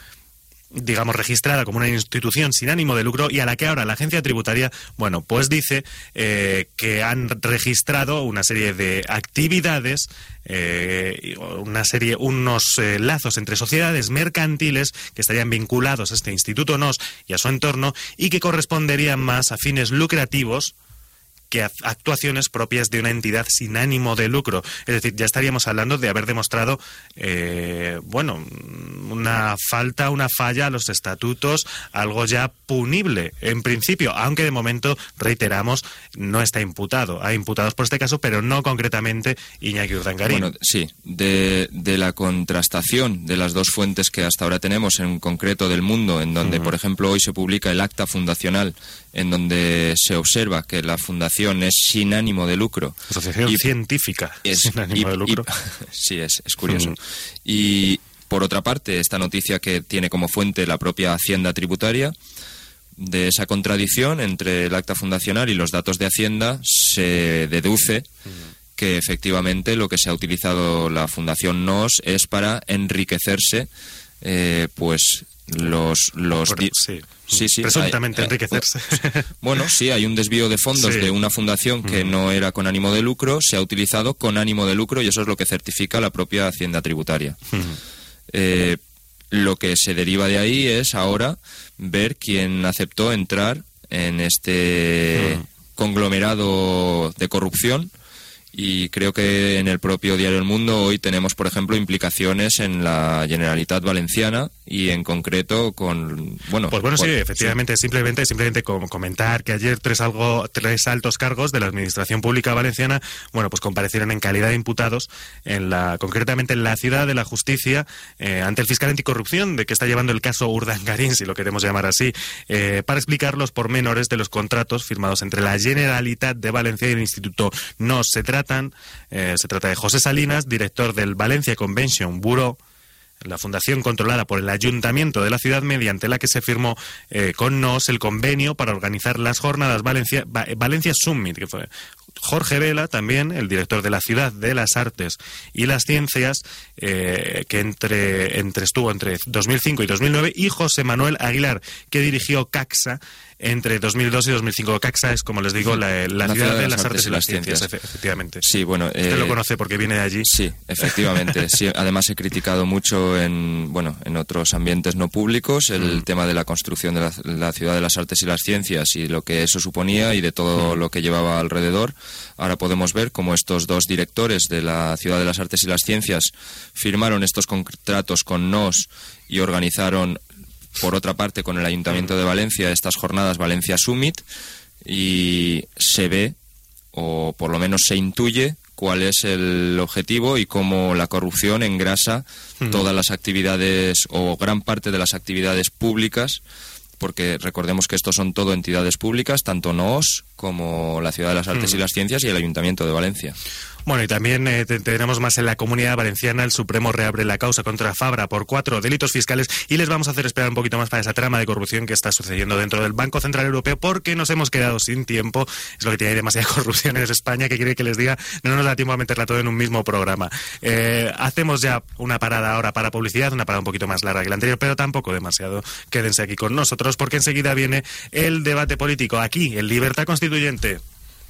digamos, registrada como una institución sin ánimo de lucro y a la que ahora la agencia tributaria, bueno, pues dice eh, que han registrado una serie de actividades, eh, una serie, unos eh, lazos entre sociedades mercantiles que estarían vinculados a este Instituto NOS y a su entorno y que corresponderían más a fines lucrativos que actuaciones propias de una entidad sin ánimo de lucro. Es decir, ya estaríamos hablando de haber demostrado, eh, bueno, una falta, una falla a los estatutos, algo ya punible en principio, aunque de momento, reiteramos, no está imputado. Hay imputados por este caso, pero no concretamente Iñaki Urdangarín. Bueno, sí, de, la contrastación de las dos fuentes que hasta ahora tenemos, en concreto del mundo, en donde, por ejemplo, hoy se publica el acta fundacional, en donde se observa que la fundación es sin ánimo de lucro. Asociación científica es, sin ánimo de lucro. sí, es, es curioso. Y por otra parte, esta noticia que tiene como fuente la propia Hacienda Tributaria, de esa contradicción entre el acta fundacional y los datos de Hacienda se deduce que efectivamente lo que se ha utilizado la Fundación NOS es para enriquecerse eh, pues los los sí. Sí, sí, presuntamente enriquecerse. bueno, sí, hay un desvío de fondos de una fundación que no era con ánimo de lucro, se ha utilizado con ánimo de lucro y eso es lo que certifica la propia Hacienda Tributaria. Eh, lo que se deriva de ahí es ahora ver quién aceptó entrar en este conglomerado de corrupción y creo que en el propio diario El Mundo hoy tenemos, por ejemplo, implicaciones en la Generalitat Valenciana y en concreto con bueno pues bueno sí efectivamente simplemente simplemente comentar que ayer tres algo tres altos cargos de la administración pública valenciana bueno pues comparecieron en calidad de imputados en la concretamente en la ciudad de la justicia eh, ante el fiscal anticorrupción de que está llevando el caso Urdangarín si lo queremos llamar así eh, para explicar los pormenores de los contratos firmados entre la Generalitat de Valencia y el Instituto NOS se tratan. Eh, se trata de José Salinas director del Valencia Convention Bureau la fundación controlada por el ayuntamiento de la ciudad mediante la que se firmó eh, con NOS el convenio para organizar las jornadas Valencia, Valencia Summit, que fue Jorge Vela, también, el director de la Ciudad de las Artes y las Ciencias, eh, que entre, entre, estuvo entre 2005 y 2009, y José Manuel Aguilar, que dirigió CAXA entre 2002 y 2005. CAXA es, como les digo, la, ciudad, de, las, artes, y las ciencias, efectivamente. Sí, bueno. Usted lo eh, conoce porque viene de allí. Sí, efectivamente. sí, además he criticado mucho en, bueno, en otros ambientes no públicos el mm. tema de la construcción de la, ciudad de las artes y las ciencias y lo que eso suponía y de todo mm. lo que llevaba alrededor. Ahora podemos ver cómo estos dos directores de la ciudad de las artes y las ciencias firmaron estos contratos con NOS y organizaron por otra parte, con el Ayuntamiento de Valencia, estas jornadas Valencia Summit, y se ve, o por lo menos se intuye, cuál es el objetivo y cómo la corrupción engrasa todas las actividades o gran parte de las actividades públicas porque recordemos que estos son todo entidades públicas, tanto NOS como la Ciudad de las Artes y las Ciencias y el Ayuntamiento de Valencia. Bueno, y también eh, tenemos más en la comunidad valenciana. El Supremo reabre la causa contra Fabra por cuatro delitos fiscales y les vamos a hacer esperar un poquito más para esa trama de corrupción que está sucediendo dentro del Banco Central Europeo porque nos hemos quedado sin tiempo. Es lo que tiene demasiada corrupción en España que quiere que les diga. No nos da tiempo a meterla todo en un mismo programa. Eh, hacemos ya una parada ahora para publicidad, una parada un poquito más larga que la anterior, pero tampoco demasiado. Quédense aquí con nosotros porque enseguida viene el debate político aquí, en Libertad Constituyente.